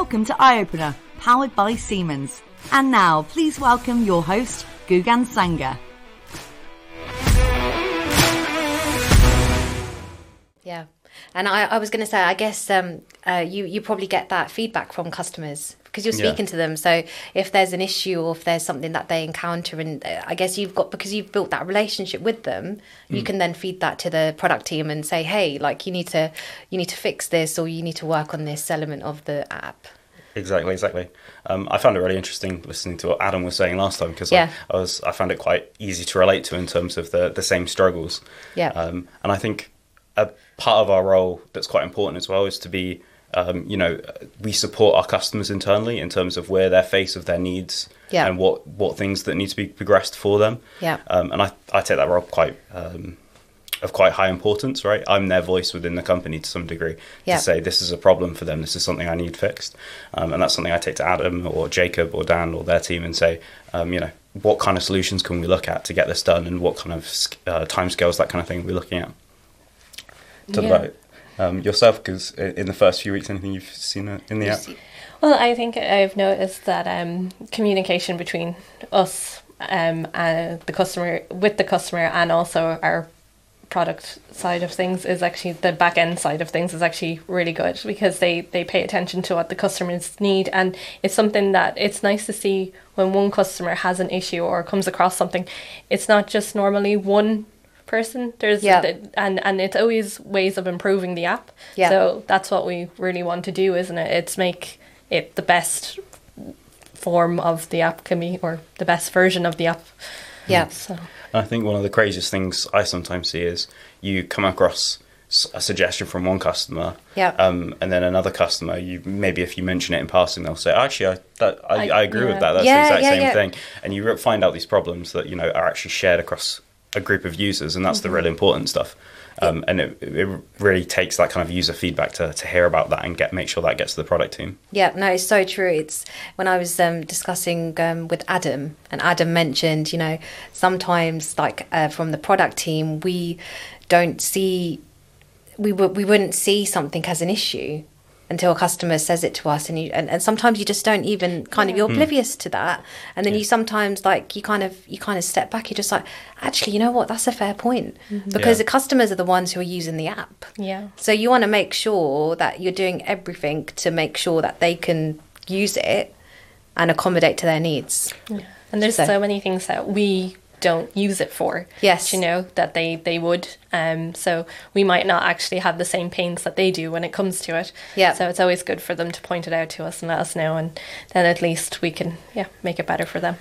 Welcome to Eye Opener, powered by Siemens. And now, please welcome your host, Gugan Sanger. Yeah. And I, I was going to say, I guess um, uh, you you probably get that feedback from customers because you're Yeah. speaking to them. So if there's an issue or if there's something that they encounter, and uh, I guess you've got because you've built that relationship with them, you can then feed that to the product team and say, hey, like you need to you need to fix this or you need to work on this element of the app. Exactly, exactly. Um, I found it really interesting listening to what Adam was saying last time because Yeah. I, I was I found it quite easy to relate to in terms of the the same struggles. Yeah. Um, and I think a part of our role that's quite important as well is to be, um, you know, we support our customers internally in terms of where they're face of their needs Yeah. and what what things that need to be progressed for them. Yeah. Um, and I I take that role quite. Um, of quite high importance, right? I'm their voice within the company to some degree Yeah. to say this is a problem for them, this is something I need fixed, um, and that's something I take to Adam or Jacob or Dan or their team and say, um, you know, what kind of solutions can we look at to get this done, and what kind of uh, timescales, that kind of thing, we're looking at. Tell Yeah. about. Um, yourself, because in the first few weeks, anything you've seen uh, in the app? Well, I think I've noticed that um, communication between us, um, and the customer, with the customer, and also our product side of things is actually the back end side of things is actually really good because they they pay attention to what the customers need. And it's something that it's nice to see when one customer has an issue or comes across something. It's not just normally one person. There's Yeah. and and it's always ways of improving the app. Yeah. so that's what we really want to do isn't it? It's make it the best form of the app can be or the best version of the app Yeah. so I think one of the craziest things I sometimes see is you come across a suggestion from one customer, Yeah. um, and then another customer. You maybe if you mention it in passing, they'll say, "Actually, I that, I, I- I, agree yeah. with that. That's Yeah, the exact yeah, same yeah. thing." And you find out these problems that you know are actually shared across a group of users, and that's the really important stuff. Um, and it, it really takes that kind of user feedback to, to hear about that and get make sure that gets to the product team. Yeah, no, it's so true. It's when I was um, discussing um, with Adam, and Adam mentioned, you know, sometimes like uh, from the product team, we don't see, we w- we wouldn't see something as an issue until a customer says it to us, and you and, and sometimes you just don't even kind of you're hmm. oblivious to that, and then you sometimes like you kind of you kind of step back. You're just like, actually, you know what? That's a fair point mm-hmm. because Yeah. the customers are the ones who are using the app. yeah So you want to make sure that you're doing everything to make sure that they can use it and accommodate to their needs. And there's So- so, many things that we don't use it for. Yes. You know, that they, they would. Um so we might not actually have the same pains that they do when it comes to it. Yeah. So it's always good for them to point it out to us and let us know and then at least we can yeah, make it better for them.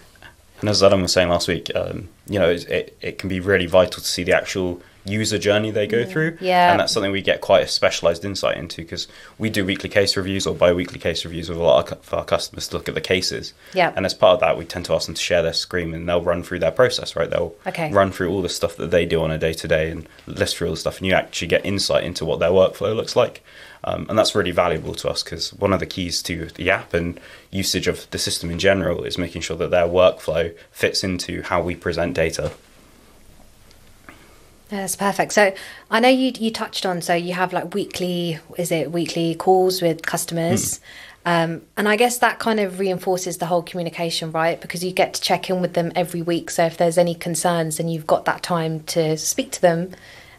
And as Adam was saying last week, um, you know, it, it, it can be really vital to see the actual user journey they go through. Yeah. And that's something we get quite a specialized insight into because we do weekly case reviews or bi weekly case reviews with a lot of, of our customers to look at the cases. Yeah. And as part of that, we tend to ask them to share their screen and they'll run through their process, right? They'll Okay. run through all the stuff that they do on a day to day and list through all the stuff. And you actually get insight into what their workflow looks like. Um, and that's really valuable to us because one of the keys to the app and usage of the system in general is making sure that their workflow fits into how we present data. That's perfect. So I know you you touched on so you have like weekly is it weekly calls with customers. Um, and I guess that kind of reinforces the whole communication, right? Because you get to check in with them every week. So if there's any concerns, then you've got that time to speak to them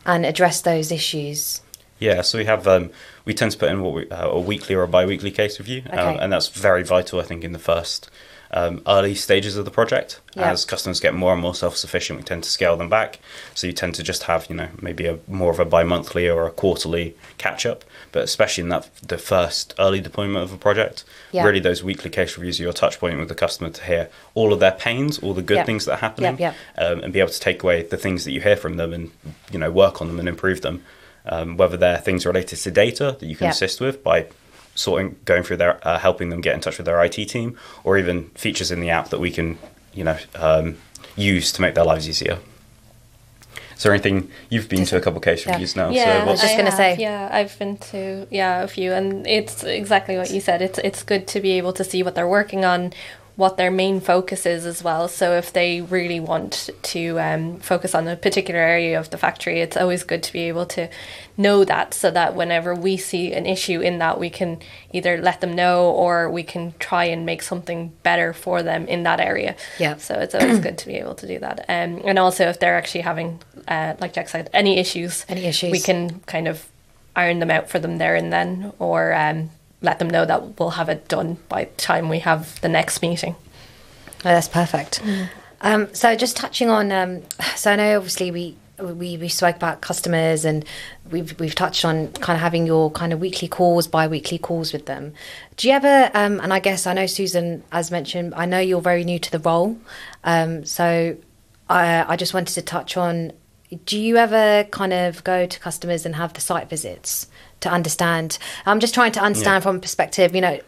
and address those issues. Yeah, so we have um, we tend to put in what we, uh, a weekly or a bi-weekly case review, um, and that's very vital. I think in the first um, early stages of the project, Yeah. as customers get more and more self-sufficient, we tend to scale them back. So you tend to just have you know maybe a more of a bi-monthly or a quarterly catch-up, but especially in that the first early deployment of a project, Yeah. really those weekly case reviews are your touch point with the customer to hear all of their pains, all the good Yep. things that are happening, Um, and be able to take away the things that you hear from them and you know work on them and improve them. Um, whether they're things related to data that you can Yeah. assist with by sorting, going through their, uh, helping them get in touch with their IT team, or even features in the app that we can, you know, um, use to make their lives easier. Is there anything you've been to a couple of case Yeah. reviews now? Yeah, I was just gonna say. Yeah, I've been to yeah a few, and it's exactly what you said. It's it's good to be able to see what they're working on, what their main focus is as well. So if they really want to um, focus on a particular area of the factory, it's always good to be able to know that so that whenever we see an issue in that, we can either let them know or we can try and make something better for them in that area. Yeah. So it's always good to be able to do that. Um, and also if they're actually having, uh, like Jack said, any issues, Any issues. we can kind of iron them out for them there and then, or um, let them know that we'll have it done by the time we have the next meeting. Oh, that's perfect. Um, so just touching on, um, so I know obviously we, we we spoke about customers and we've we've touched on kind of having your kind of weekly calls, bi-weekly calls with them. Do you ever? Um, and I guess I know Susan, as mentioned, I know you're very new to the role, um, so I I just wanted to touch on. Do you ever kind of go to customers and have the site visits to understand? I'm just trying to understand Yeah. from a perspective, you know,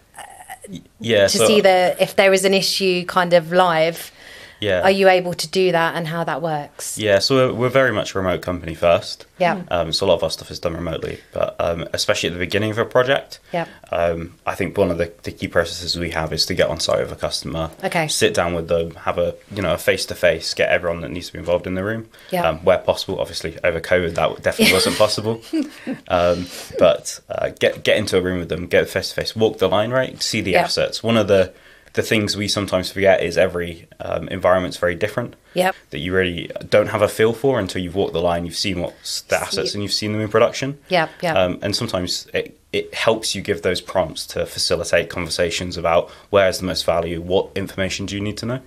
Yeah. to so- see the if there is an issue kind of live Yeah. are you able to do that and how that works Yeah, so we're, we're very much a remote company first. Yeah. Um, so a lot of our stuff is done remotely, but um, especially at the beginning of a project. Yeah. Um, I think one of the, the key processes we have is to get on site with a customer. Okay. Sit down with them, have a you know a face to face, get everyone that needs to be involved in the room. Yeah. Um, where possible, obviously over COVID that definitely wasn't possible. Um, but uh, get get into a room with them, get face to face, walk the line, right? See the Yeah. assets. One of the the things we sometimes forget is every um, environment's very different Yep. that you really don't have a feel for until you've walked the line, you've seen what's the assets, and you've seen them in production. Yeah, yeah. Um, and sometimes it, it helps you give those prompts to facilitate conversations about where's the most value, what information do you need to know.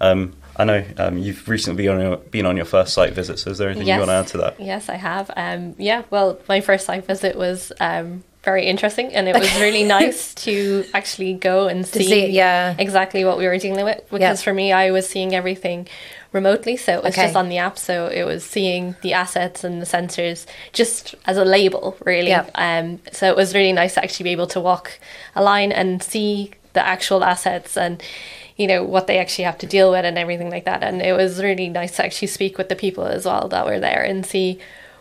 Um, I know um, you've recently been on, your, been on your first site visit, so is there anything you want to add to that? Yes, I have. Um, yeah, well, my first site visit was um, very interesting, and it was really nice to actually go and see, see yeah. exactly what we were dealing with. Because Yeah. for me, I was seeing everything remotely, so it was Okay. just on the app. So it was seeing the assets and the sensors just as a label, really. Yeah. Um, so it was really nice to actually be able to walk a line and see the actual assets and you know what they actually have to deal with and everything like that and it was really nice to actually speak with the people as well that were there and see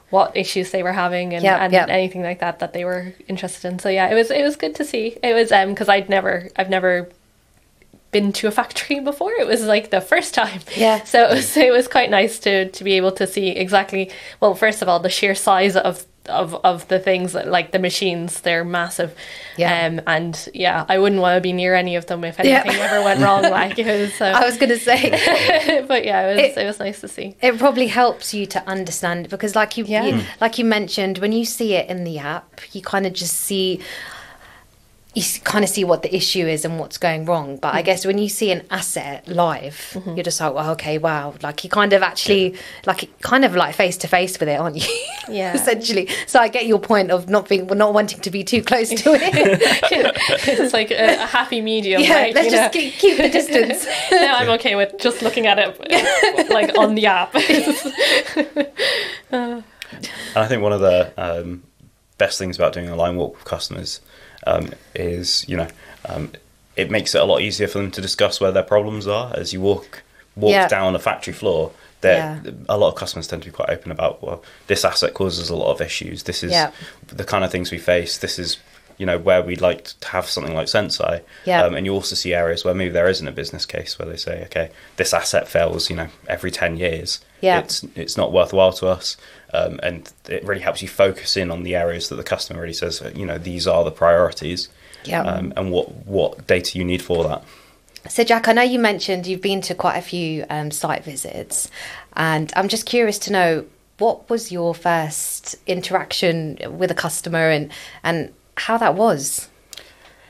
what issues they were having and, Yeah, and yeah. anything like that that they were interested in so yeah it was it was good to see it was um because i'd never i've never been to a factory before it was like the first time Yeah. so it was it was quite nice to to be able to see exactly well first of all the sheer size of of of the things that like the machines they're massive Yeah. um and yeah i wouldn't want to be near any of them if Yeah. anything ever went wrong like it was so i was going to say but yeah it was It- it, was nice to see it probably helps you to understand because like you, Yeah. you like you mentioned when you see it in the app you kind of just see you kind of see what the issue is and what's going wrong but i mm. guess when you see an asset live mm-hmm. you're just like well okay wow like you kind of actually like kind of like face to face with it aren't you? Yeah. essentially. So i get your point of not being not wanting to be too close to it. It's like a, a happy medium yeah right, let's you just know? keep, keep the distance. No i'm okay with just looking at it like on the app. Uh. And I think one of the um, best things about doing a line walk with customers um, is, you know, um, it makes it a lot easier for them to discuss where their problems are as you walk walk Yeah. down a factory floor. There, Yeah. a lot of customers tend to be quite open about. Well, this asset causes a lot of issues. This is Yeah. the kind of things we face. This is, you know, where we'd like to have something like Senseye. Yeah. Um, and you also see areas where maybe there isn't a business case where they say, okay, this asset fails, you know, every ten years. Yeah. It's it's not worthwhile to us, um, and it really helps you focus in on the areas that the customer really says, you know, these are the priorities, Yeah. um, and what what data you need for that. So, Jack, I know you mentioned you've been to quite a few um, site visits, and I'm just curious to know what was your first interaction with a customer and and how that was.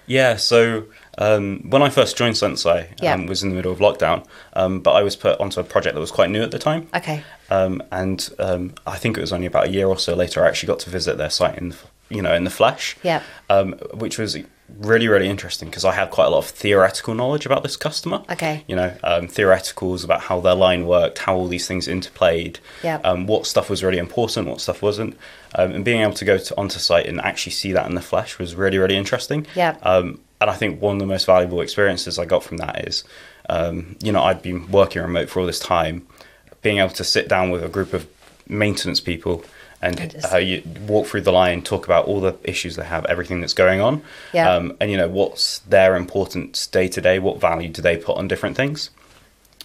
Yeah, so um, when I first joined Senseye, Yeah. um, was in the middle of lockdown, um, but I was put onto a project that was quite new at the time. Okay. Um, and um, I think it was only about a year or so later I actually got to visit their site in, you know, in the flesh. Yeah. Um, which was really, really interesting because I had quite a lot of theoretical knowledge about this customer. Okay. You know, um, theoreticals about how their line worked, how all these things interplayed. Yeah. Um, what stuff was really important, what stuff wasn't, um, and being able to go to, onto site and actually see that in the flesh was really, really interesting. Yeah. Um, and I think one of the most valuable experiences I got from that is, um, you know, I'd been working remote for all this time, being able to sit down with a group of maintenance people and uh, you walk through the line, talk about all the issues they have, everything that's going on, Yeah. um, and you know what's their importance day to day. What value do they put on different things?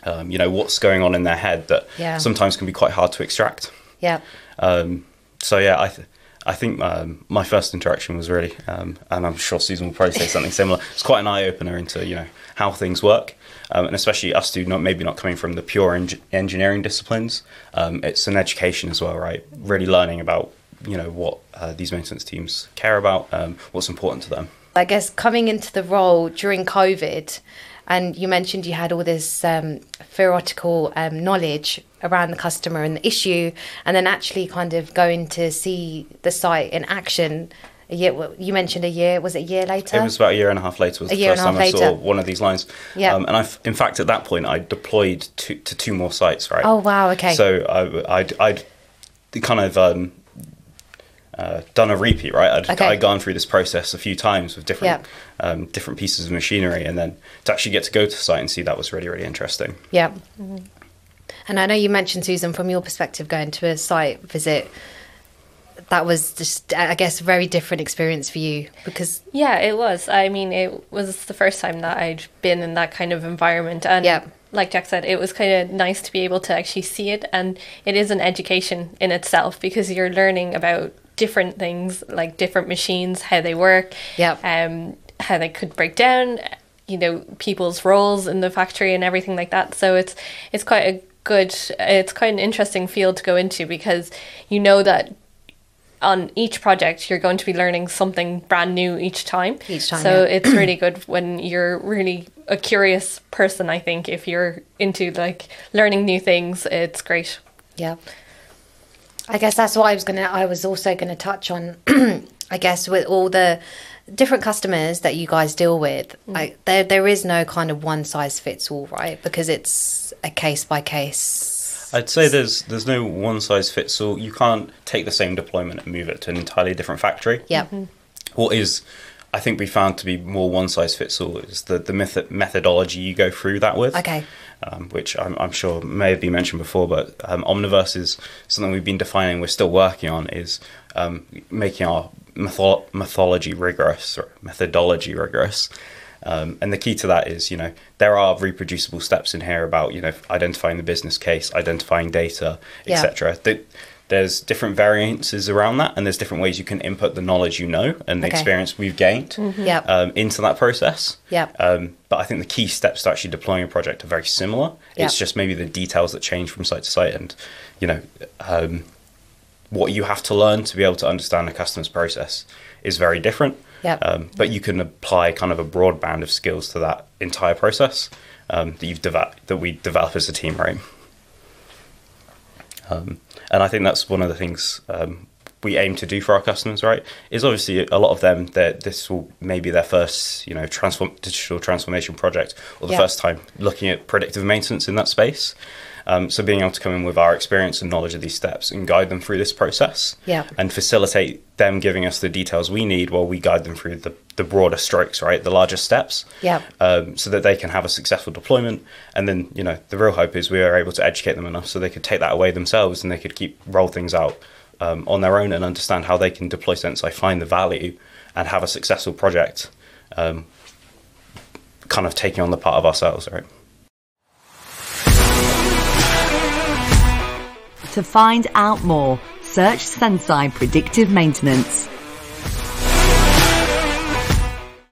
Um, you know what's going on in their head that Yeah. sometimes can be quite hard to extract. Yeah. Um, so yeah, I th- I think um, my first interaction was really, um, and I'm sure Susan will probably say something similar. It's quite an eye opener into you know how things work, um, and especially us two, not maybe not coming from the pure eng- engineering disciplines. Um, it's an education as well, right? Really learning about you know what uh, these maintenance teams care about, um, what's important to them. I guess coming into the role during COVID, and you mentioned you had all this um, theoretical um, knowledge around the customer and the issue, and then actually kind of going to see the site in action. A year, you mentioned a year. Was it a year later? It was about a year and a half later. Was A the year first and a time I half saw later. one of these lines. Yeah. Um, and I, in fact, at that point, I deployed to, to two more sites. Right. Oh, wow, okay. So I, I'd, I'd kind of um, uh, done a repeat. Right. I'd, Okay. I'd gone through this process a few times with different Yeah. um, different pieces of machinery, and then to actually get to go to site and see that was really really interesting. Yeah. And I know you mentioned, Susan, from your perspective, going to a site visit, that was just, I guess, a very different experience for you because, Yeah, it was. I mean, it was the first time that I'd been in that kind of environment. And Yeah. like Jack said, it was kind of nice to be able to actually see it. And it is an education in itself because you're learning about different things, like different machines, how they work, Yep. um, how they could break down, you know, people's roles in the factory and everything like that. So it's it's quite a good, it's quite an interesting field to go into because you know that on each project you're going to be learning something brand new each time Each time, so yeah. it's really good when you're really a curious person i think if you're into like learning new things it's great Yeah. I guess that's what I was gonna. I was also gonna touch on. I guess with all the different customers that you guys deal with, mm. I, there there is no kind of one size fits all, right? Because it's a case by case. I'd say there's there's no one size fits all. You can't take the same deployment and move it to an entirely different factory. Yeah. Mm-hmm. what is I think we found to be more one size fits all is the the method, methodology you go through that with. Okay. Um, which I'm, I'm sure may have been mentioned before, but um, Omniverse is something we've been defining. We're still working on is um, making our metho- methodology rigorous or methodology rigorous. Um, and the key to that is, you know, there are reproducible steps in here about, you know, identifying the business case, identifying data, etc. Th- There's different variances around that, and there's different ways you can input the knowledge you know and the Okay. experience we've gained Yep. um, into that process. Yep. Um, but I think the key steps to actually deploying a project are very similar. It's just maybe the details that change from site to site, and you know, um, what you have to learn to be able to understand a customer's process is very different. Yep. Um, but you can apply kind of a broad band of skills to that entire process um, that you've developed that we develop as a team, right? Um, and I think that's one of the things um, we aim to do for our customers, right? Is obviously a lot of them that this will maybe their first, you know, transform digital transformation project or the Yeah. first time looking at predictive maintenance in that space. Um, so being able to come in with our experience and knowledge of these steps and guide them through this process Yeah. and facilitate them giving us the details we need while we guide them through the, the broader strokes, right? The larger steps Yeah. um, so that they can have a successful deployment. And then, you know, the real hope is we are able to educate them enough so they could take that away themselves and they could keep roll things out um, on their own and understand how they can deploy Senseye, find the value, and have a successful project. Um, kind of taking on the part of ourselves, right? To find out more, search Senseye Predictive Maintenance.